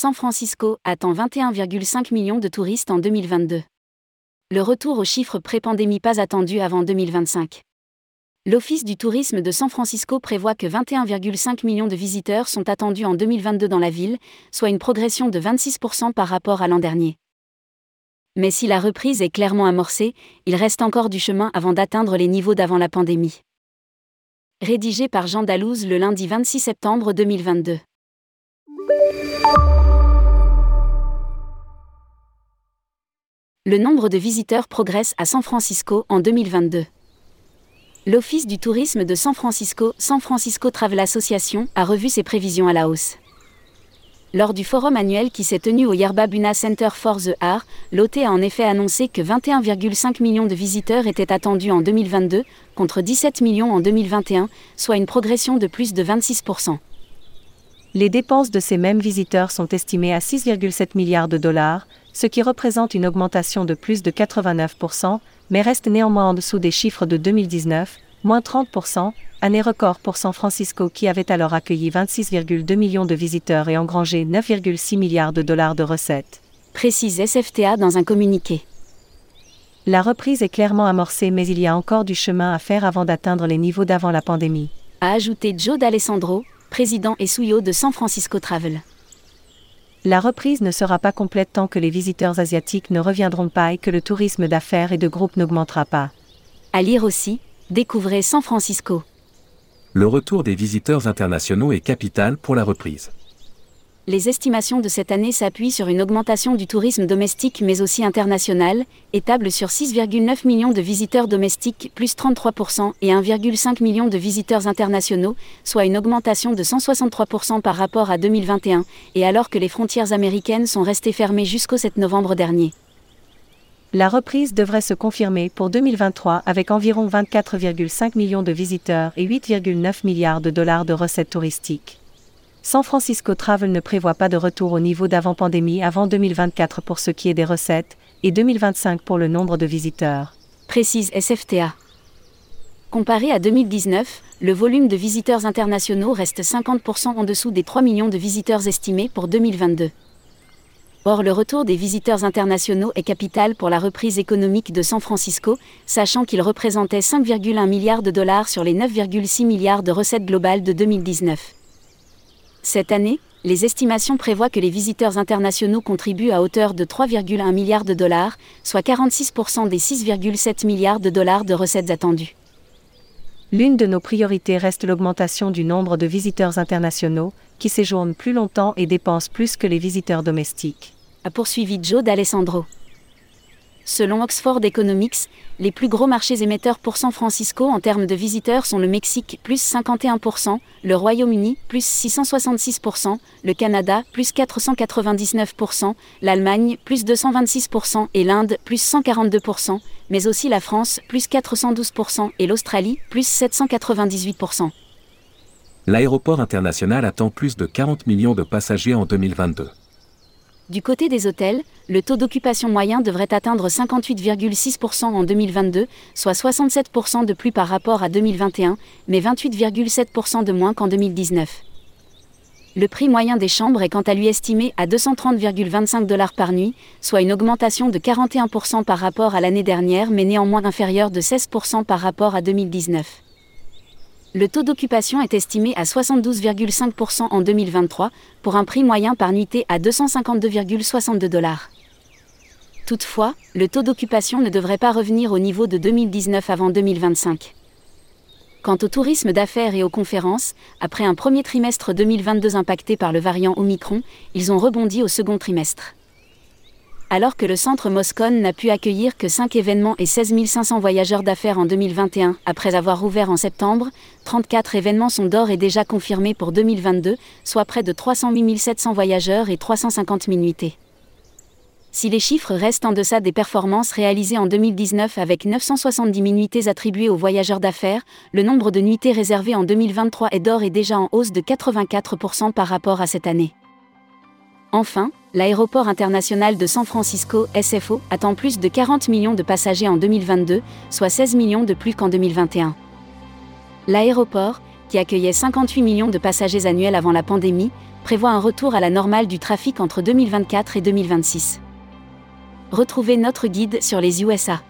San Francisco attend 21,5 millions de touristes en 2022. Le retour aux chiffres pré-pandémie pas attendu avant 2025. L'Office du tourisme de San Francisco prévoit que 21,5 millions de visiteurs sont attendus en 2022 dans la ville, soit une progression de 26% par rapport à l'an dernier. Mais si la reprise est clairement amorcée, il reste encore du chemin avant d'atteindre les niveaux d'avant la pandémie. Rédigé par Jean Dalouse le lundi 26 septembre 2022. Le nombre de visiteurs progresse à San Francisco en 2022. L'Office du tourisme de San Francisco, San Francisco Travel Association, a revu ses prévisions à la hausse. Lors du forum annuel qui s'est tenu au Yerba Buna Center for the Art, l'OT a en effet annoncé que 21,5 millions de visiteurs étaient attendus en 2022, contre 17 millions en 2021, soit une progression de plus de 26%. Les dépenses de ces mêmes visiteurs sont estimées à 6,7 milliards de dollars, ce qui représente une augmentation de plus de 89%, mais reste néanmoins en dessous des chiffres de 2019, moins 30%, année record pour San Francisco qui avait alors accueilli 26,2 millions de visiteurs et engrangé 9,6 milliards de dollars de recettes. Précise SFTA dans un communiqué. La reprise est clairement amorcée mais il y a encore du chemin à faire avant d'atteindre les niveaux d'avant la pandémie. A ajouté Joe D'Alessandro, président et CEO de San Francisco Travel. La reprise ne sera pas complète tant que les visiteurs asiatiques ne reviendront pas et que le tourisme d'affaires et de groupe n'augmentera pas. À lire aussi, découvrez San Francisco. Le retour des visiteurs internationaux est capital pour la reprise les estimations de cette année s'appuient sur une augmentation du tourisme domestique mais aussi international, étable sur 6,9 millions de visiteurs domestiques plus 33% et 1,5 million de visiteurs internationaux, soit une augmentation de 163% par rapport à 2021, et alors que les frontières américaines sont restées fermées jusqu'au 7 novembre dernier. La reprise devrait se confirmer pour 2023 avec environ 24,5 millions de visiteurs et 8,9 milliards de dollars de recettes touristiques. San Francisco Travel ne prévoit pas de retour au niveau d'avant-pandémie avant 2024 pour ce qui est des recettes, et 2025 pour le nombre de visiteurs. Précise SFTA. Comparé à 2019, le volume de visiteurs internationaux reste 50% en dessous des 3 millions de visiteurs estimés pour 2022. Or, le retour des visiteurs internationaux est capital pour la reprise économique de San Francisco, sachant qu'il représentait 5,1 milliards de dollars sur les 9,6 milliards de recettes globales de 2019. Cette année, les estimations prévoient que les visiteurs internationaux contribuent à hauteur de 3,1 milliards de dollars, soit 46% des 6,7 milliards de dollars de recettes attendues. L'une de nos priorités reste l'augmentation du nombre de visiteurs internationaux, qui séjournent plus longtemps et dépensent plus que les visiteurs domestiques. A poursuivi Joe D'Alessandro. Selon Oxford Economics, les plus gros marchés émetteurs pour San Francisco en termes de visiteurs sont le Mexique, plus 51%, le Royaume-Uni, plus 666%, le Canada, plus 499%, l'Allemagne, plus 226% et l'Inde, plus 142%, mais aussi la France, plus 412% et l'Australie, plus 798%. L'aéroport international attend plus de 40 millions de passagers en 2022. Du côté des hôtels, le taux d'occupation moyen devrait atteindre 58,6% en 2022, soit 67% de plus par rapport à 2021, mais 28,7% de moins qu'en 2019. Le prix moyen des chambres est quant à lui estimé à 230,25 dollars par nuit, soit une augmentation de 41% par rapport à l'année dernière mais néanmoins inférieure de 16% par rapport à 2019. Le taux d'occupation est estimé à 72,5% en 2023, pour un prix moyen par nuitée à 252,62 dollars. Toutefois, le taux d'occupation ne devrait pas revenir au niveau de 2019 avant 2025. Quant au tourisme d'affaires et aux conférences, après un premier trimestre 2022 impacté par le variant Omicron, ils ont rebondi au second trimestre alors que le centre Moscone n'a pu accueillir que 5 événements et 16 500 voyageurs d'affaires en 2021, après avoir ouvert en septembre, 34 événements sont d'or et déjà confirmés pour 2022, soit près de 308 700 voyageurs et 350 000 nuitées. Si les chiffres restent en deçà des performances réalisées en 2019 avec 970 nuitées attribuées aux voyageurs d'affaires, le nombre de nuitées réservées en 2023 est d'or et déjà en hausse de 84% par rapport à cette année. Enfin, l'aéroport international de San Francisco, SFO, attend plus de 40 millions de passagers en 2022, soit 16 millions de plus qu'en 2021. L'aéroport, qui accueillait 58 millions de passagers annuels avant la pandémie, prévoit un retour à la normale du trafic entre 2024 et 2026. Retrouvez notre guide sur les USA.